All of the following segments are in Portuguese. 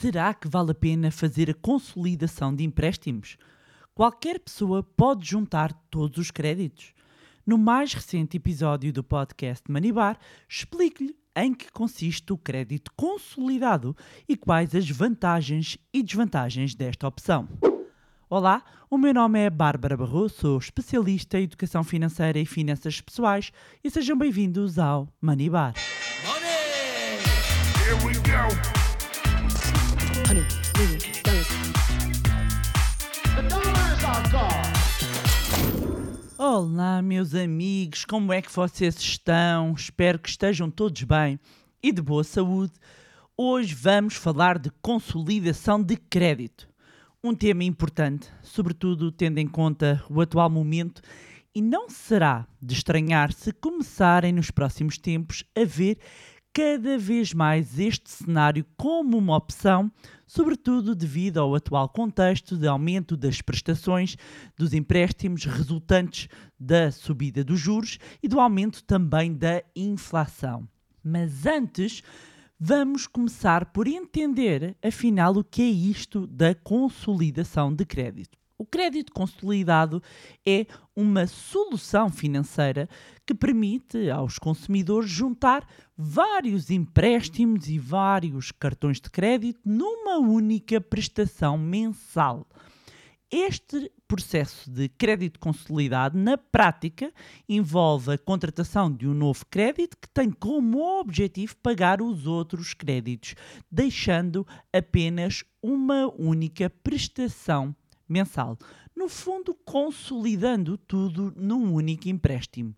Será que vale a pena fazer a consolidação de empréstimos? Qualquer pessoa pode juntar todos os créditos. No mais recente episódio do podcast Manibar, explico-lhe em que consiste o crédito consolidado e quais as vantagens e desvantagens desta opção. Olá, o meu nome é Bárbara Barroso, sou especialista em educação financeira e finanças pessoais e sejam bem-vindos ao Manibar. Here we go. Olá, meus amigos, como é que vocês estão? Espero que estejam todos bem e de boa saúde. Hoje vamos falar de consolidação de crédito. Um tema importante, sobretudo tendo em conta o atual momento, e não será de estranhar se começarem nos próximos tempos a ver cada vez mais este cenário como uma opção, sobretudo devido ao atual contexto de aumento das prestações dos empréstimos resultantes da subida dos juros e do aumento também da inflação. Mas antes, vamos começar por entender, afinal, o que é isto da consolidação de crédito. O crédito consolidado é uma solução financeira que permite aos consumidores juntar vários empréstimos e vários cartões de crédito numa única prestação mensal. Este processo de crédito consolidado, na prática, envolve a contratação de um novo crédito que tem como objetivo pagar os outros créditos, deixando apenas uma única prestação mensal. No fundo, consolidando tudo num único empréstimo.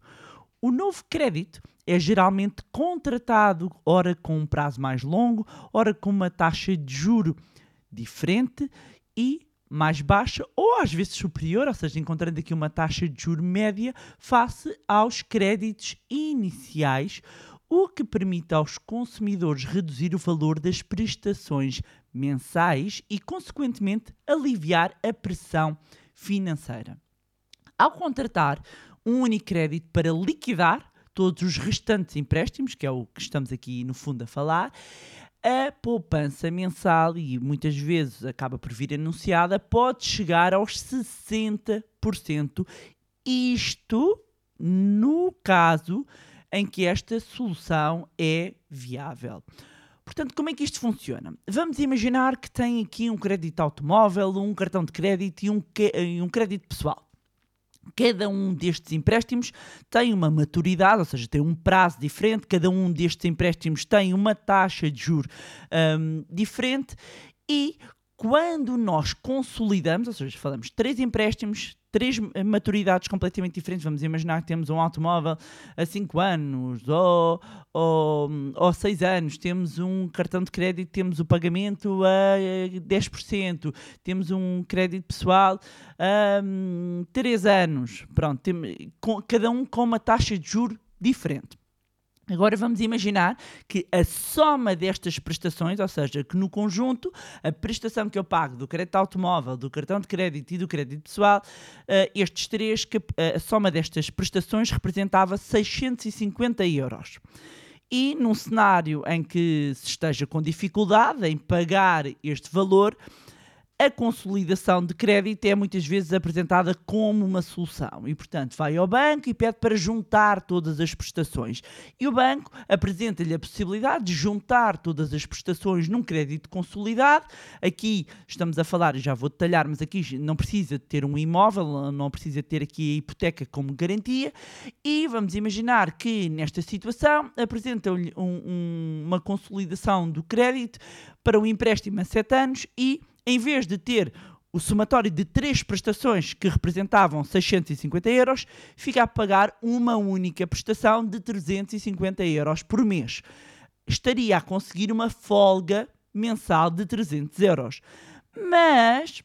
O novo crédito é geralmente contratado, ora com um prazo mais longo, ora com uma taxa de juro diferente e mais baixa ou às vezes superior, ou seja, encontrando aqui uma taxa de juro média face aos créditos iniciais, o que permite aos consumidores reduzir o valor das prestações mensais e, consequentemente, aliviar a pressão financeira. Ao contratar um único crédito para liquidar todos os restantes empréstimos, que é o que estamos aqui no fundo a falar, a poupança mensal, e muitas vezes acaba por vir anunciada, pode chegar aos 60%. Isto no caso em que esta solução é viável. Portanto, como é que isto funciona? Vamos imaginar que tem aqui um crédito automóvel, um cartão de crédito e um, e um crédito pessoal. Cada um destes empréstimos tem uma maturidade, ou seja, tem um prazo diferente, cada um destes empréstimos tem uma taxa de juros um, diferente e quando nós consolidamos, ou seja, falamos três empréstimos, três maturidades completamente diferentes, vamos imaginar que temos um automóvel a 5 anos ou, ou, ou 6 anos, temos um cartão de crédito, temos o pagamento a 10%, temos um crédito pessoal a 3 anos, pronto, tem, cada um com uma taxa de juro diferente. Agora vamos imaginar que a soma destas prestações, ou seja, que no conjunto a prestação que eu pago do crédito automóvel, do cartão de crédito e do crédito pessoal, uh, estes três, uh, a soma destas prestações representava 650 euros. E num cenário em que se esteja com dificuldade em pagar este valor, a consolidação de crédito é muitas vezes apresentada como uma solução e, portanto, vai ao banco e pede para juntar todas as prestações. E o banco apresenta-lhe a possibilidade de juntar todas as prestações num crédito consolidado. Aqui estamos a falar, já vou detalhar, mas aqui não precisa ter um imóvel, não precisa ter aqui a hipoteca como garantia. E vamos imaginar que nesta situação apresenta-lhe um, um, uma consolidação do crédito para um empréstimo a 7 anos e em vez de ter o somatório de três prestações que representavam 650 euros, fica a pagar uma única prestação de 350 euros por mês. Estaria a conseguir uma folga mensal de 300 euros. Mas,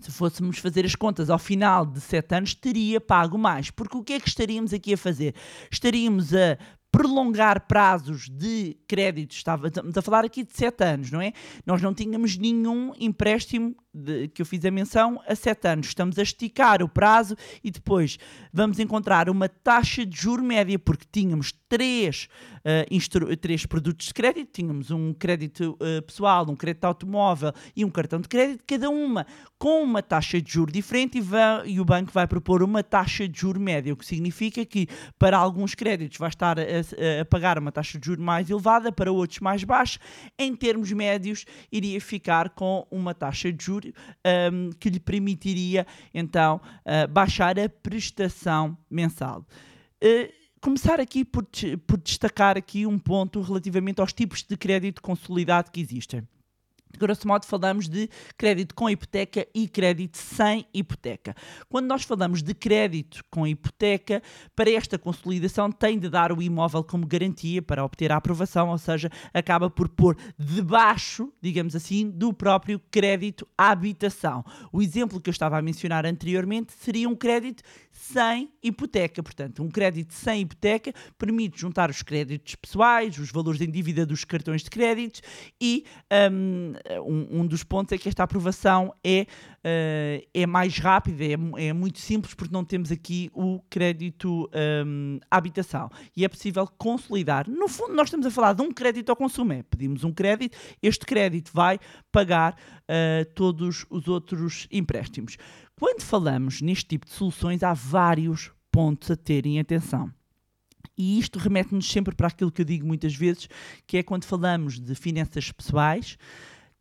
se fôssemos fazer as contas ao final de 7 anos, teria pago mais. Porque o que é que estaríamos aqui a fazer? Estaríamos a prolongar prazos de créditos, estamos a falar aqui de 7 anos, não é? Nós não tínhamos nenhum empréstimo de- que eu fiz a menção, a 7 anos. Estamos a esticar o prazo e depois vamos encontrar uma taxa de juro média, porque tínhamos três, instru- três produtos de crédito, tínhamos um crédito eh, pessoal, um crédito automóvel e um cartão de crédito, cada uma com uma taxa de juro diferente e, e o banco vai propor uma taxa de juro média, o que significa que para alguns créditos vai estar a, a- a pagar uma taxa de juro mais elevada, para outros mais baixa. Em termos médios, iria ficar com uma taxa de juro ahm, que lhe permitiria então ah, baixar a prestação mensal. Eh, começar aqui por, por destacar aqui um ponto relativamente aos tipos de crédito consolidado que existem. Grosso modo, falamos de crédito com hipoteca e crédito sem hipoteca. Quando nós falamos de crédito com hipoteca, para esta consolidação tem de dar o imóvel como garantia para obter a aprovação, ou seja, acaba por pôr debaixo, digamos assim, do próprio crédito à habitação. O exemplo que eu estava a mencionar anteriormente seria um crédito sem hipoteca. Portanto, um crédito sem hipoteca permite juntar os créditos pessoais, os valores em dívida dos cartões de crédito e hum, um, um dos pontos é que esta aprovação é, eh, é mais rápida, é, é muito simples porque não temos aqui o crédito hum, à habitação e é possível consolidar. No fundo, nós estamos a falar de um crédito ao consumo. É, pedimos um crédito, este crédito vai pagar eh, todos os outros empréstimos. Quando falamos neste tipo de soluções, há vários pontos a terem atenção. E isto remete-nos sempre para aquilo que eu digo muitas vezes, que é quando falamos de finanças pessoais,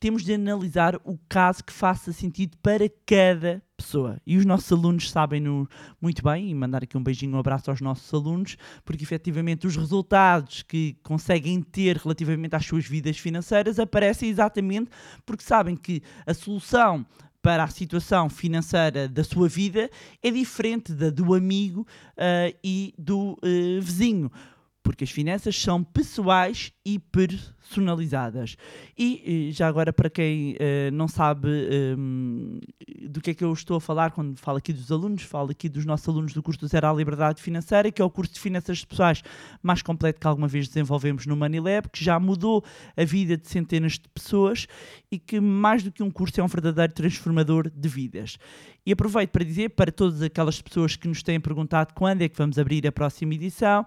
temos de analisar o caso que faça sentido para cada pessoa. E os nossos alunos sabem-no muito bem, e mandar aqui um beijinho, um abraço aos nossos alunos, porque efetivamente os resultados que conseguem ter relativamente às suas vidas financeiras aparecem exatamente porque sabem que a solução para a situação financeira da sua vida é diferente da do amigo ah, e do eh, vizinho. Porque as finanças são pessoais e personalizadas. E eh, já agora, para quem eh, não sabe hum, do que é que eu estou a falar quando falo aqui dos alunos, falo aqui dos nossos alunos do curso do Zero à Liberdade Financeira, que é o curso de finanças pessoais mais completo que alguma vez desenvolvemos no Money Lab, que já mudou a vida de centenas de pessoas e que, mais do que um curso, é um verdadeiro transformador de vidas. E aproveito para dizer para todas aquelas pessoas que nos têm perguntado quando é que vamos abrir a próxima edição,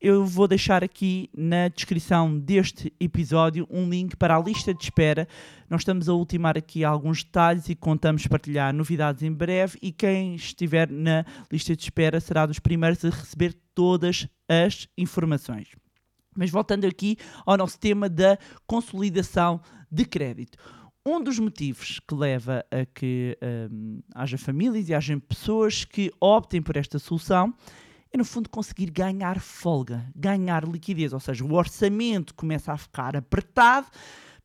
eu vou deixar aqui na descrição deste episódio um link para a lista de espera. Nós estamos a ultimar aqui alguns detalhes e contamos partilhar novidades em breve. E quem estiver na lista de espera será dos primeiros a receber todas as informações. Mas voltando aqui ao nosso tema da consolidação de crédito. Um dos motivos que leva a que hum, haja famílias e haja pessoas que optem por esta solução é, no fundo, conseguir ganhar folga, ganhar liquidez. Ou seja, o orçamento começa a ficar apertado,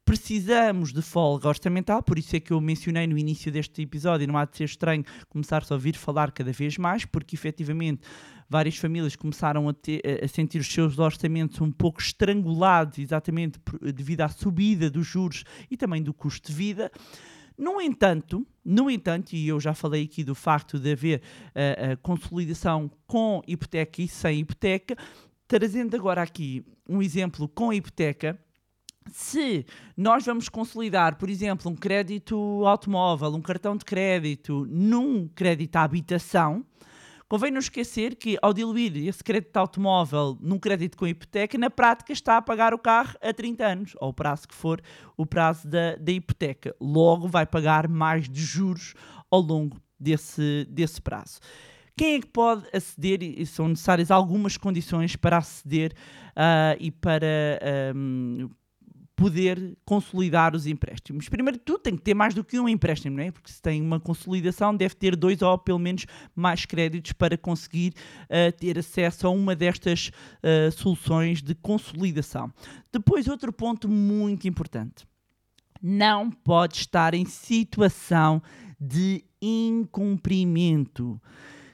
precisamos de folga orçamental, por isso é que eu mencionei no início deste episódio, não há de ser estranho começar-se a ouvir falar cada vez mais, porque efetivamente várias famílias começaram a, ter- a sentir os seus orçamentos um pouco estrangulados, exatamente por- devido à subida dos juros e também do custo de vida. No entanto, no entanto, e eu já falei aqui do facto de haver a consolidação com hipoteca e sem hipoteca, trazendo agora aqui um exemplo com hipoteca, se nós vamos consolidar, por exemplo, um crédito automóvel, um cartão de crédito num crédito à habitação, convém não esquecer que ao diluir esse crédito automóvel num crédito com hipoteca, na prática está a pagar o carro a 30 anos, ou o prazo que for o prazo da, da hipoteca. Logo vai pagar mais de juros ao longo desse, desse prazo. Quem é que pode aceder e são necessárias algumas condições para aceder ah, e para ahm, poder consolidar os empréstimos. Primeiro de tudo, tem que ter mais do que um empréstimo, não é? Porque se tem uma consolidação, deve ter dois ou pelo menos mais créditos para conseguir ah, ter acesso a uma destas ah, soluções de consolidação. Depois, outro ponto muito importante. Não pode estar em situação de incumprimento.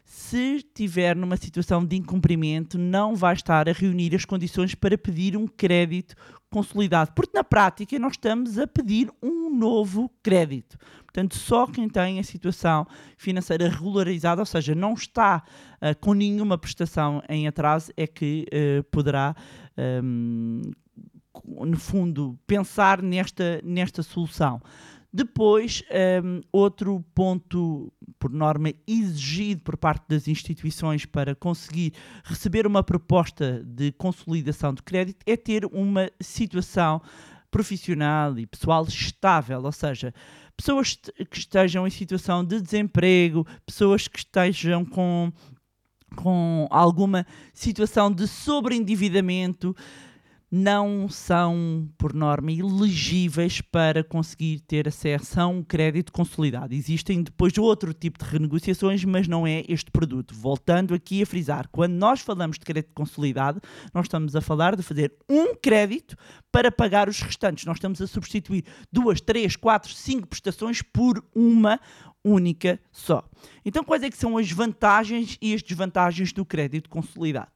Se estiver numa situação de incumprimento, não vai estar a reunir as condições para pedir um crédito consolidado, porque na prática nós estamos a pedir um novo crédito. Portanto, só quem tem a situação financeira regularizada, ou seja, não está ah, com nenhuma prestação em atraso, é que ah, poderá, ahm, no fundo, pensar nesta, nesta solução. Depois, um, outro ponto, por norma, exigido por parte das instituições para conseguir receber uma proposta de consolidação de crédito é ter uma situação profissional e pessoal estável, ou seja, pessoas que estejam em situação de desemprego, pessoas que estejam com, com alguma situação de sobreendividamento, não são, por norma, elegíveis para conseguir ter acesso a um crédito consolidado. Existem depois outro tipo de renegociações, mas não é este produto. Voltando aqui a frisar, quando nós falamos de crédito consolidado, nós estamos a falar de fazer um crédito para pagar os restantes. Nós estamos a substituir duas, três, quatro, cinco prestações por uma única só. Então, quais é que são as vantagens e as desvantagens do crédito consolidado?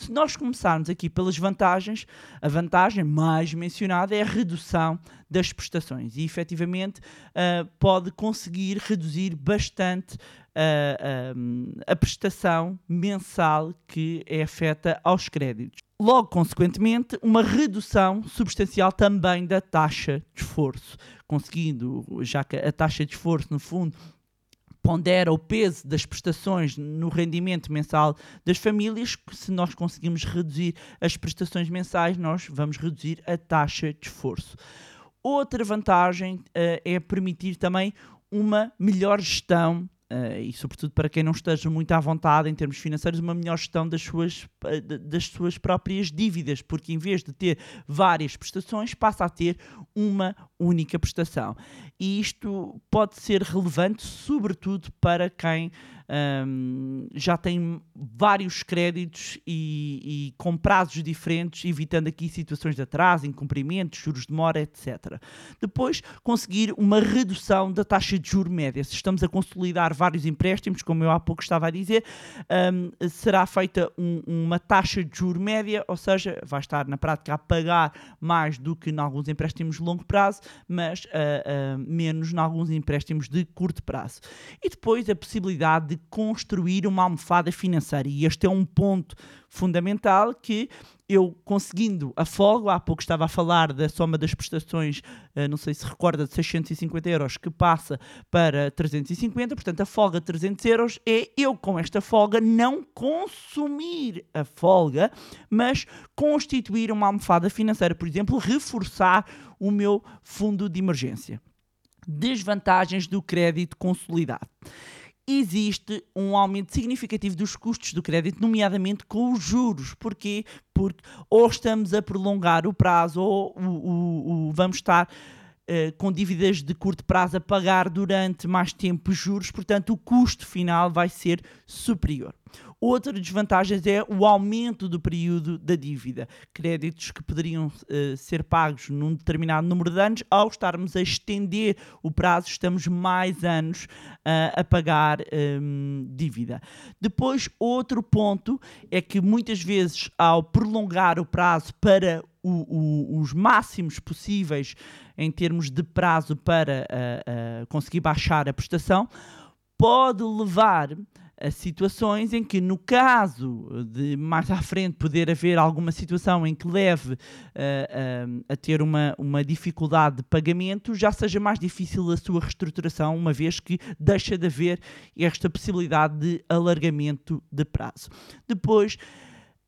Se nós começarmos aqui pelas vantagens, a vantagem mais mencionada é a redução das prestações e efetivamente uh, pode conseguir reduzir bastante uh, a prestação mensal que é afeta aos créditos. Logo, consequentemente, uma redução substancial também da taxa de esforço, conseguindo, já que a taxa de esforço, no fundo, pondera o peso das prestações no rendimento mensal das famílias, se nós conseguimos reduzir as prestações mensais, nós vamos reduzir a taxa de esforço. Outra vantagem uh, é permitir também uma melhor gestão Uh, e sobretudo para quem não esteja muito à vontade em termos financeiros, uma melhor gestão das suas, das suas próprias dívidas, porque em vez de ter várias prestações, passa a ter uma única prestação. E isto pode ser relevante, sobretudo para quem um, já tem vários créditos e, e, com prazos diferentes, evitando aqui situações de atraso, incumprimentos, juros de mora, etc. Depois, conseguir uma redução da taxa de juro média. Se estamos a consolidar vários empréstimos, como eu há pouco estava a dizer, um, será feita um, uma taxa de juro média, ou seja, vai estar na prática a pagar mais do que em alguns empréstimos de longo prazo, mas uh, uh, menos em alguns empréstimos de curto prazo. E depois a possibilidade de construir uma almofada financeira. E este é um ponto fundamental que eu conseguindo a folga, há pouco estava a falar da soma das prestações, eh, não sei se recorda, de 650 euros que passa para 350, portanto a folga de 300 euros é eu com esta folga não consumir a folga, mas constituir uma almofada financeira, por exemplo, reforçar o meu fundo de emergência. Desvantagens do crédito consolidado existe um aumento significativo dos custos do crédito, nomeadamente com os juros. Porquê? Porque ou estamos a prolongar o prazo ou o, o, o vamos estar uh, com dívidas de curto prazo a pagar durante mais tempo juros, portanto o custo final vai ser superior. Outra desvantagem é o aumento do período da dívida. Créditos que poderiam uh, ser pagos num determinado número de anos, ao estarmos a estender o prazo, estamos mais anos uh, a pagar um, dívida. Depois, outro ponto é que muitas vezes, ao prolongar o prazo para o, o, os máximos possíveis em termos de prazo para uh, conseguir baixar a prestação, pode levar a situações em que, no caso de mais à frente poder haver alguma situação em que leve uh, uh, a ter uma, uma dificuldade de pagamento, já seja mais difícil a sua reestruturação, uma vez que deixa de haver esta possibilidade de alargamento de prazo. Depois,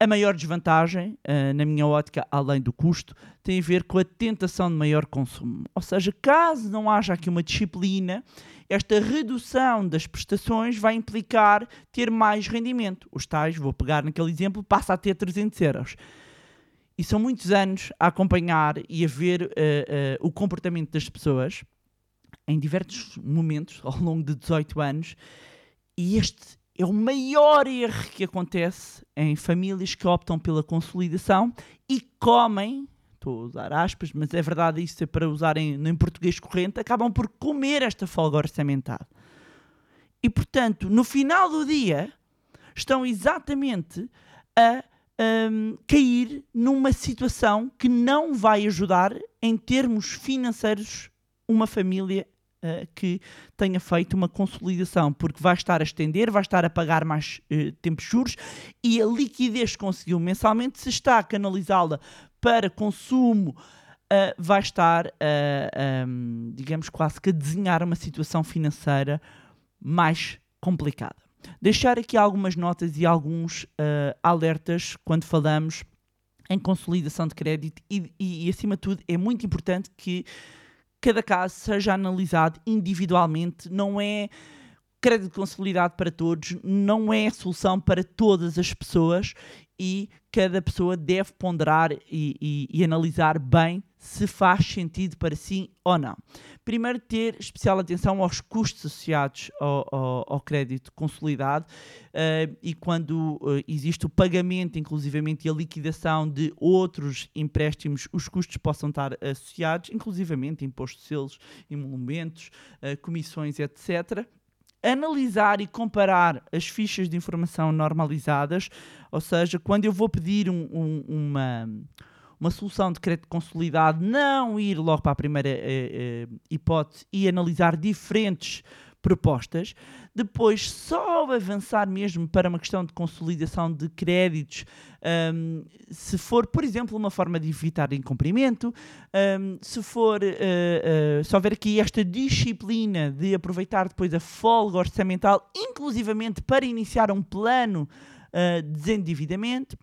a maior desvantagem, uh, na minha ótica, além do custo, tem a ver com a tentação de maior consumo. Ou seja, caso não haja aqui uma disciplina, esta redução das prestações vai implicar ter mais rendimento. Os tais, vou pegar naquele exemplo, passa a ter 300 euros. E são muitos anos a acompanhar e a ver uh, uh, o comportamento das pessoas em diversos momentos ao longo de 18 anos, e este é o maior erro que acontece em famílias que optam pela consolidação e comem estou a usar aspas, mas é verdade isso é para usar em, português corrente, acabam por comer esta folga orçamental. E, portanto, no final do dia, estão exatamente a um, cair numa situação que não vai ajudar em termos financeiros uma família uh, que tenha feito uma consolidação, porque vai estar a estender, vai estar a pagar mais uh, tempos juros e a liquidez que conseguiu mensalmente, se está a canalizá-la para consumo uh, vai estar, um, digamos, quase que a desenhar uma situação financeira mais complicada. Deixar aqui algumas notas e alguns alertas quando falamos em consolidação de crédito e, e, e, acima de tudo, é muito importante que cada caso seja analisado individualmente, não é crédito consolidado para todos, não é solução para todas as pessoas e cada pessoa deve ponderar e, e, e, analisar bem se faz sentido para si ou não. Primeiro, ter especial atenção aos custos associados ao, ao, ao crédito consolidado uh, e quando uh, existe o pagamento, inclusivamente, e a liquidação de outros empréstimos, os custos possam estar associados, inclusivamente imposto de selos, emolumentos, uh, comissões, etc analisar e comparar as fichas de informação normalizadas, ou seja, quando eu vou pedir um, um, uma, uma solução de crédito consolidado, não ir logo para a primeira eh, eh, hipótese e analisar diferentes propostas. Depois, só avançar mesmo para uma questão de consolidação de créditos, um, se for, por exemplo, uma forma de evitar incumprimento, um, se for, uh, uh, se houver aqui esta disciplina de aproveitar depois a folga orçamental, inclusivamente para iniciar um plano uh, de desendividamento.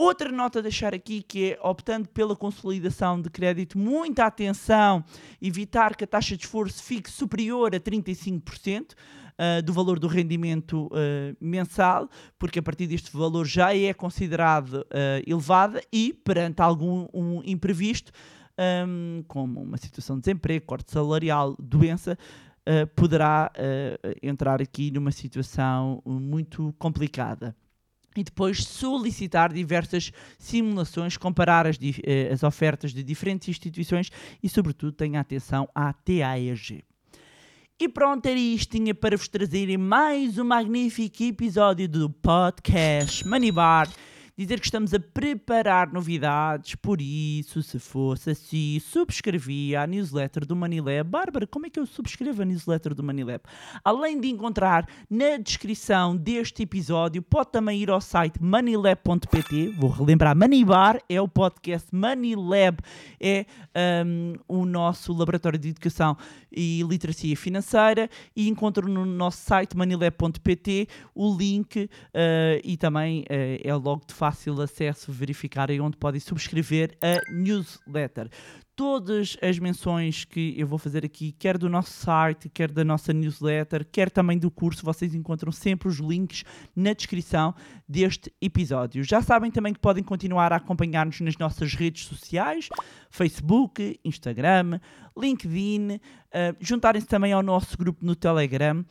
Outra nota a deixar aqui que é, optando pela consolidação de crédito, muita atenção, evitar que a taxa de esforço fique superior a 35%. Uh, do valor do rendimento uh, mensal, porque a partir deste valor já é considerado uh, elevada e, perante algum um imprevisto, um, como uma situação de desemprego, corte salarial, doença, poderá entrar aqui numa situação muito complicada e depois solicitar diversas simulações, comparar as, eh, as ofertas de diferentes instituições e, sobretudo, tenha atenção à TAEG. E pronto, era isto tinha para vos trazerem mais um magnífico episódio do podcast Money Bar dizer que estamos a preparar novidades, por isso, se fosse assim, subscrevia a newsletter do Manilab. Bárbara, como é que eu subscrevo a newsletter do Manilab? Além de encontrar na descrição deste episódio, pode também ir ao site manilab.pt. Vou relembrar, Manibar é o podcast, Manilab é um, o nosso laboratório de educação e literacia financeira e encontro no nosso site manilab.pt o link uh, e também uh, é logo de fácil acesso verificarem onde podem subscrever a newsletter todas as menções que eu vou fazer aqui, quer do nosso site, quer da nossa newsletter, quer também do curso, vocês encontram sempre os links na descrição deste episódio. Já sabem também que podem continuar a acompanhar-nos nas nossas redes sociais, Facebook, Instagram, LinkedIn, uh, juntarem-se também ao nosso grupo no Telegram.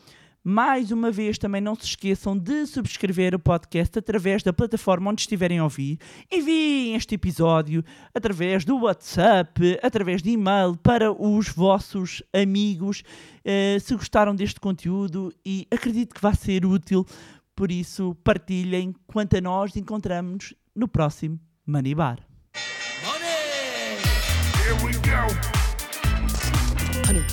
Mais uma vez, também não se esqueçam de subscrever o podcast através da plataforma onde estiverem a ouvir. Enviem este episódio através do WhatsApp, através de e-mail para os vossos amigos. Uh, se gostaram deste conteúdo e acredito que vai ser útil, por isso partilhem. Quanto a nós, encontramos-nos no próximo Money Bar. Here we go. Honey,